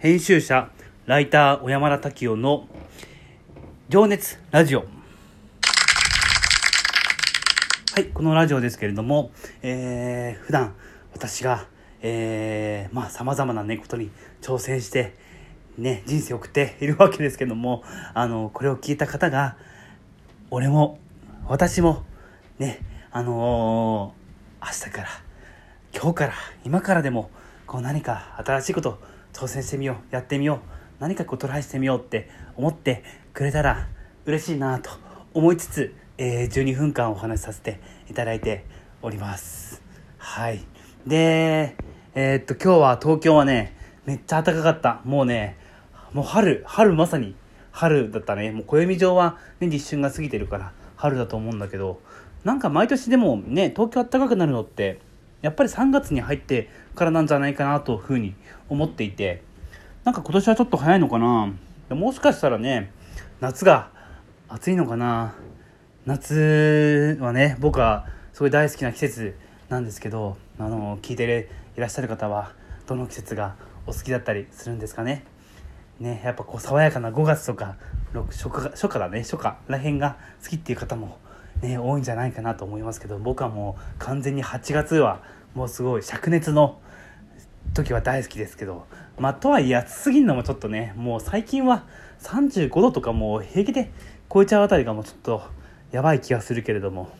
編集者ライター小山田滝夫の情熱ラジオ。はいこのラジオですけれども、えー、普段私がえー、まあ様々なねことに挑戦してね人生を送っているわけですけどもあのこれを聞いた方が俺も私もねあのー、明日から今日から今からでもこう何か新しいこと挑戦してみようやってみよう何かこうトライしてみようって思ってくれたら嬉しいなと思いつつ、えー、12分間お話しさせていただいております。はい。でえー、っと今日は東京はねめっちゃ暖かかった。もうねもう春春まさに春だったね。もう暦上はね立春が過ぎてるから春だと思うんだけどなんか毎年でもね東京暖かくなるのってやっぱり3月に入ってからなんじゃないかなというふうに思っていてなんか今年はちょっと早いのかな。もしかしたらね夏が暑いのかな。夏はね僕はすごい大好きな季節なんですけどあの聞いていらっしゃる方はどの季節がお好きだったりするんですかね。ねやっぱこう爽やかな5月とか初夏初夏だね。初夏らへんが好きっていう方もね多いんじゃないかなと思いますけど僕はもう完全に8月はもうすごい灼熱の時は大好きですけどまあとはいえ暑すぎるのもちょっとねもう最近は35度とかもう平気で超えちゃうあたりがもうちょっとやばい気がするけれども。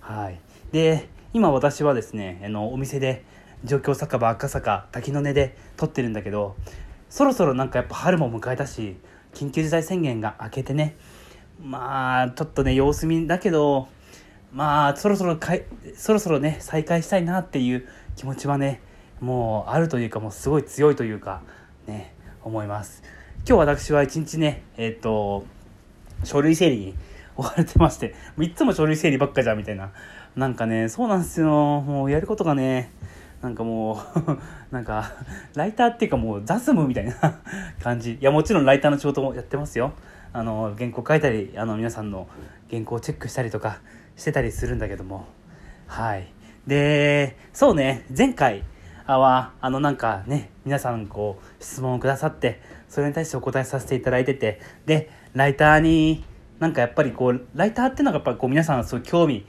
はい。で今私はですねあのお店で状況酒場赤坂滝の根で撮ってるんだけどそろそろなんかやっぱ春も迎えたし緊急事態宣言が明けてねまあちょっとね様子見だけどまあそろそろかいそろそろね再開したいなっていう気持ちはねもうあるというかもうすごい強いというかね思います。今日私は一日ねえっ、ー、と書類整理に追われてましていつも書類整理ばっかじゃんみたいな。なんかねそうなんですよ。もうやることがねなんかもう なんかライターっていうかもう雑務みたいな 感じ。いやもちろんライターの仕事もやってますよ。あの原稿書いたりあの皆さんの原稿をチェックしたりとかしてたりするんだけども。はい。でそうね。前回はあのなんかね皆さんこう質問をくださってそれに対してお答えさせていただいててでライターになんかやっぱりこうライターっていうのがやっぱこう皆さんそう興味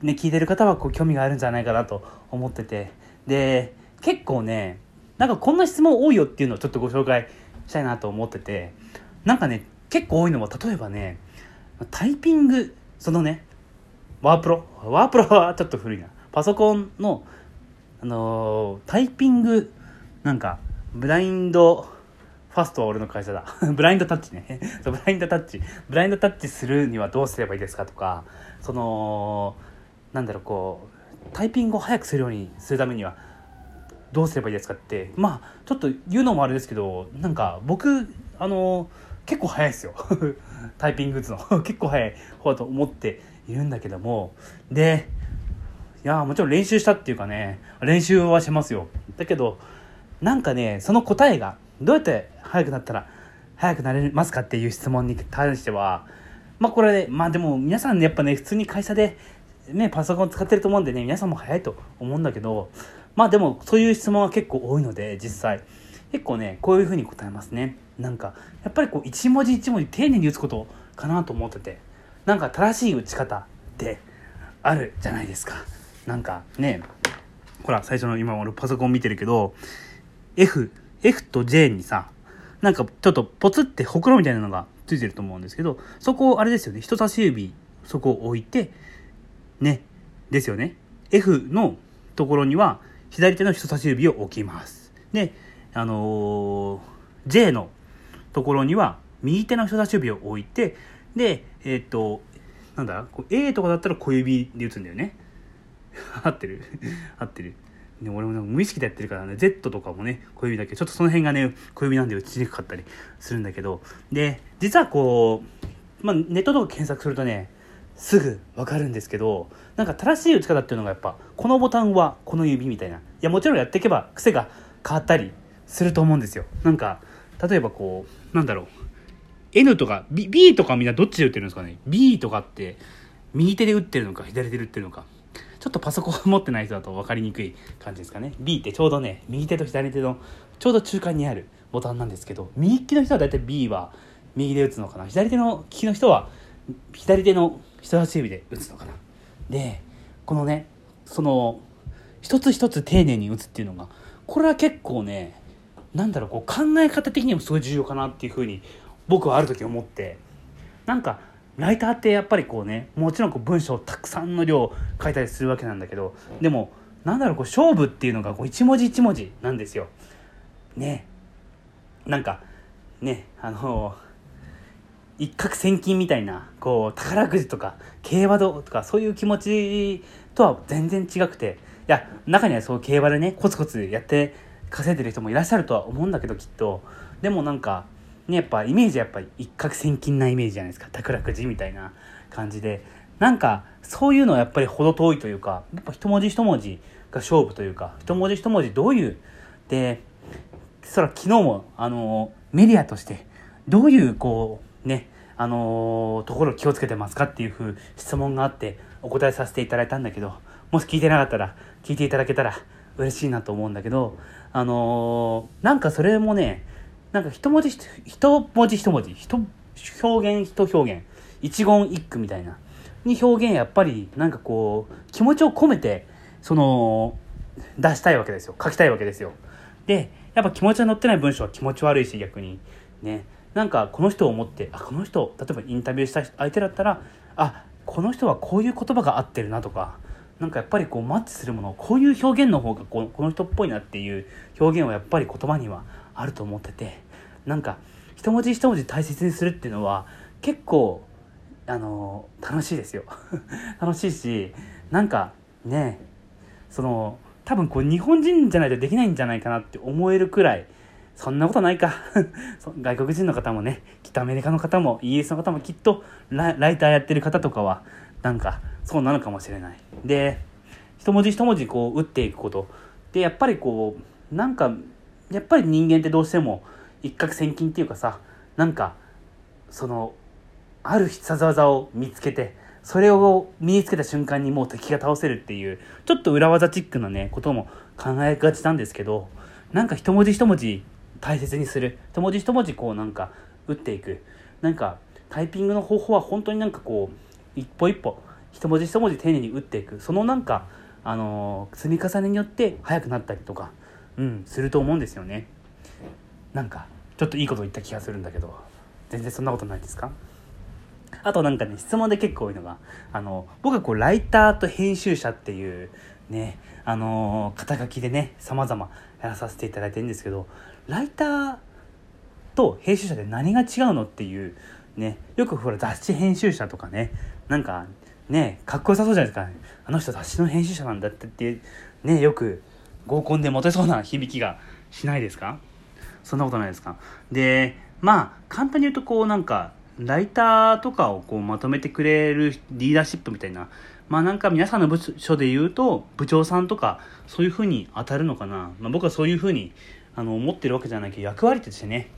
ね聞いてる方はこう興味があるんじゃないかなと思ってて。で結構ねなんかこんな質問多いよっていうのをちょっとご紹介したいなと思ってて。なんかね結構多いのは例えばねタイピングそのねワープロワープロ はちょっと古いな。パソコンのあのー、タイピングなんかブラインドファストは俺の会社だ。ブラインドタッチね。そうブラインドタッチ。ブラインドタッチするにはどうすればいいですかとかそのなんだろうこうタイピングを早くするようにするためにはどうすればいいですかって。まあちょっと言うのもあれですけどなんか僕あの結構早いですよ。タイピング打つの。結構早い方だと思っているんだけども。でいやもちろん練習したっていうかね。練習はしますよ。だけどなんかねその答えがどうやって早くなったら早くなれますかっていう質問に対してはまあこれ、ね、まあでも皆さんねやっぱね普通に会社でねパソコン使ってると思うんでね皆さんも早いと思うんだけどまあでもそういう質問は結構多いので実際。結構ねこういうふうに答えますね。なんかやっぱりこう一文字一文字丁寧に打つことかなと思ってて。なんか正しい打ち方ってあるじゃないですか。なんかねほら最初の今俺パソコン見てるけど F F と J にさなんかちょっとポツってほくろみたいなのがついてると思うんですけどそこをあれですよね。人差し指そこを置いてねですよね。F のところには左手の人差し指を置きます。であのー、J のところには右手の人差し指を置いてでえっ、となんだ A とかだったら小指で打つんだよね。合ってる？合ってる。ね、俺も無意識でやってるからね Z とかもね小指だけ。どちょっとその辺がね小指なんで打ちにくかったりするんだけど。で実はこう、まあ、ネットとか検索するとねすぐ分かるんですけどなんか正しい打ち方っていうのがやっぱこのボタンはこの指みたいな。いやもちろんやっていけば癖が変わったりすると思うんですよ。なんか例えばこうなんだろう。N とか B, B とかみんなどっちで打ってるんですかね。B とかって右手で打ってるのか左手で打ってるのか。ちょっとパソコン持ってない人だと分かりにくい感じですかね。B ってちょうどね右手と左手のちょうど中間にあるボタンなんですけど右利きの人は大体 B は右で打つのかな。左手の利きの人は左手の人差し指で打つのかな。でこのねその一つ一つ丁寧に打つっていうのがこれは結構ねなんだろうこう考え方的にもすごい重要かなっていうふうに僕はある時思って。なんかライターってやっぱりこうねもちろんこう文章をたくさんの量書いたりするわけなんだけどでもなんだろうこう勝負っていうのがこう一文字一文字なんですよ。ね。なんかねあの一攫千金みたいなこう宝くじとか競馬とかそういう気持ちとは全然違くて。いや中にはそう競馬でねコツコツやって稼いでる人もいらっしゃるとは思うんだけどきっと。でもなんかねやっぱイメージやっぱり一攫千金なイメージじゃないですか。宝くじみたいな感じで。なんかそういうのはやっぱり程遠いというかやっぱ一文字一文字が勝負というか一文字一文字どういうでそら昨日もあのメディアとしてどういうこうねあのところ気をつけてますかっていうふう質問があってお答えさせていただいたんだけどもし聞いてなかったら聞いていただけたら嬉しいなと思うんだけどあのー、なんかそれもねなんか一文字一文字一文字一表現一表現一言一句みたいなに表現やっぱりなんかこう気持ちを込めてその出したいわけですよ。書きたいわけですよ。でやっぱ気持ちが乗ってない文章は気持ち悪いし逆に。ね。なんかこの人を思ってあこの人例えばインタビューした相手だったらあこの人はこういう言葉が合ってるなとかなんかやっぱりこうマッチするものこういう表現の方がこの人っぽいなっていう表現はやっぱり言葉にはあると思っててなんか一文字一文字大切にするっていうのは結構あの楽しいですよ。楽しいしなんかねその多分こう日本人じゃないとできないんじゃないかなって思えるくらいそんなことないか。外国人の方もねきっとアメリカの方もイギリスの方もきっとライターやってる方とかはなんかそうなのかもしれない。で一文字一文字こう打っていくこと。でやっぱりこうなんかやっぱり人間ってどうしても一攫千金っていうかさなんかそのある必殺技を見つけてそれを身につけた瞬間にもう敵が倒せるっていうちょっと裏技チックなねことも考えがちなんですけどなんか一文字一文字大切にする。一文字一文字こうなんか打っていく。なんかタイピングの方法は本当になんかこう一歩一歩一文字一文字丁寧に打っていく。そのなんか、あのー、積み重ねによって速くなったりとか、うん、すると思うんですよね。なんかちょっといいこと言った気がするんだけど全然そんなことないですか？あとなんかね質問で結構多いのがあの僕はこうライターと編集者っていうねあのー、肩書きでね様々やらさせていただいてるんですけどライターと編集者で何が違うのっていうねよくほら雑誌編集者とかねなんかねかっこよさそうじゃないですか、あの人雑誌の編集者なんだってってねよく合コンでモテそうな響きがしないですか？そんなことないですか？でまあ簡単に言うとこうなんかライターとかをこうまとめてくれるリーダーシップみたいなまあなんか皆さんの部署で言うと部長さんとかそういうふうに当たるのかな、まあ、僕はそういうふうにあの思ってるわけじゃないけど役割としてね。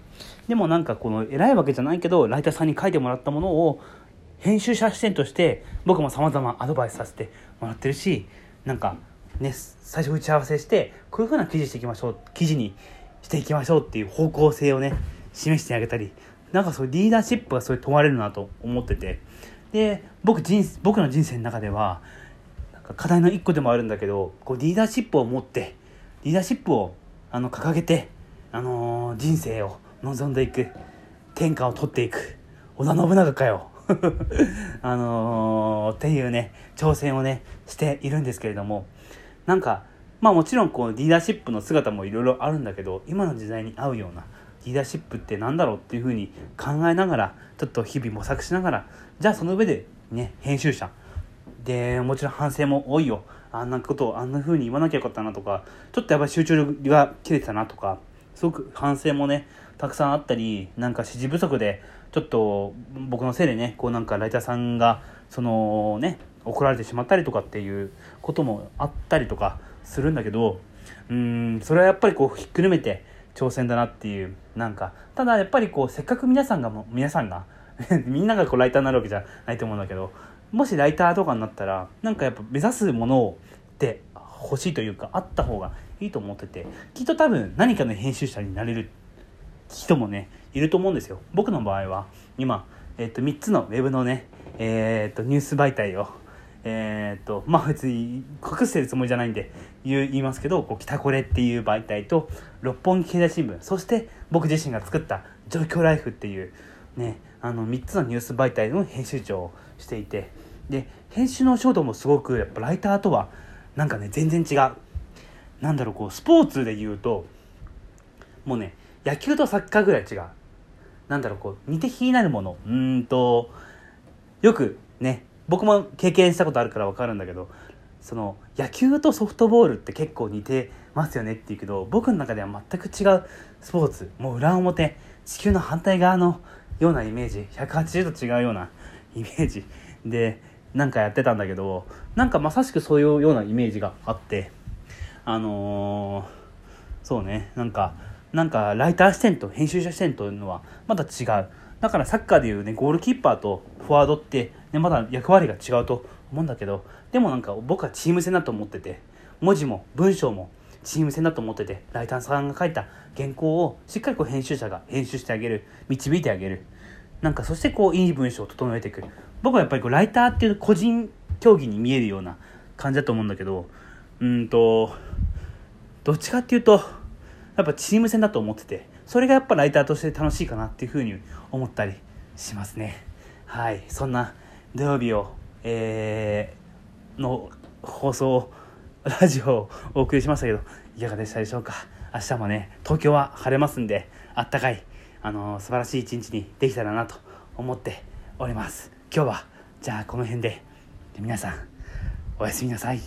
でもなんかこの偉いわけじゃないけどライターさんに書いてもらったものを編集者視点として僕も様々アドバイスさせてもらってるしなんかね最初打ち合わせしてこういうふうな記事していきましょう記事にしていきましょうっていう方向性をね示してあげたりなんかそういうリーダーシップがそういう問われるなと思っててで僕人僕の人生の中ではなんか課題の一個でもあるんだけどこうリーダーシップを持ってリーダーシップをあの掲げて、あのー、人生を望んでいく天下を取っていく織田信長かよ あのー、っていうね挑戦をねしているんですけれどもなんかまあもちろんこうリーダーシップの姿もいろいろあるんだけど今の時代に合うようなリーダーシップって何だろうっていうふうに考えながらちょっと日々模索しながらじゃあその上でね編集者。でもちろん反省も多いよ。あんなことをあんな風に言わなきゃよかったなとかちょっとやっぱり集中力が切れてたなとかすごく反省もねたくさんあったりなんか指示不足でちょっと僕のせいでねこうなんかライターさんがそのね怒られてしまったりとかっていうこともあったりとかするんだけどうんそれはやっぱりこうひっくるめて挑戦だなっていうなんかただやっぱりこうせっかく皆さんが皆さんが みんながこうライターになるわけじゃないと思うんだけどもしライターとかになったらなんかやっぱ目指すものをって欲しいというかあった方がいいと思っててきっと多分何かの編集者になれる人もねいると思うんですよ。僕の場合は今、えっと3つのウェブのねえっとニュース媒体をえっとまあ別に隠してるつもりじゃないんで言いますけどこう北コレっていう媒体と六本木経済新聞そして僕自身が作った状況ライフっていうねあの3つのニュース媒体の編集長をしていてで編集のお仕事もすごくやっぱライターとはなんかね全然違う。なんだろうこうスポーツで言うともうね野球とサッカーぐらい違う。なんだろうこう似て非なるもの。うんとよくね僕も経験したことあるから分かるんだけどその野球とソフトボールって結構似てますよねって言うけど僕の中では全く違うスポーツ。もう裏表地球の反対側のようなイメージ。180度違うような イメージでなんかやってたんだけどなんかまさしくそういうようなイメージがあって。あのー、そうね。なんかなんかライター視点と編集者視点というのはまた違う。だからサッカーでいうねゴールキーパーとフォワードって、ね、まだ役割が違うと思うんだけどでもなんか僕はチーム戦だと思ってて文字も文章もチーム戦だと思っててライターさんが書いた原稿をしっかりこう編集者が編集してあげる。導いてあげるなんかそしてこういい文章を整えていく僕はやっぱりこうライターっていう個人競技に見えるような感じだと思うんだけどうんとどっちかっていうとやっぱチーム戦だと思っててそれがやっぱライターとして楽しいかなっていうふうに思ったりしますね。はいそんな土曜日を、えー、の放送ラジオをお送りしましたけどいかがでしたでしょうか？明日もね東京は晴れますんであったかいあのー、素晴らしい一日にできたらなと思っております。今日はじゃあこの辺で皆さんおやすみなさい。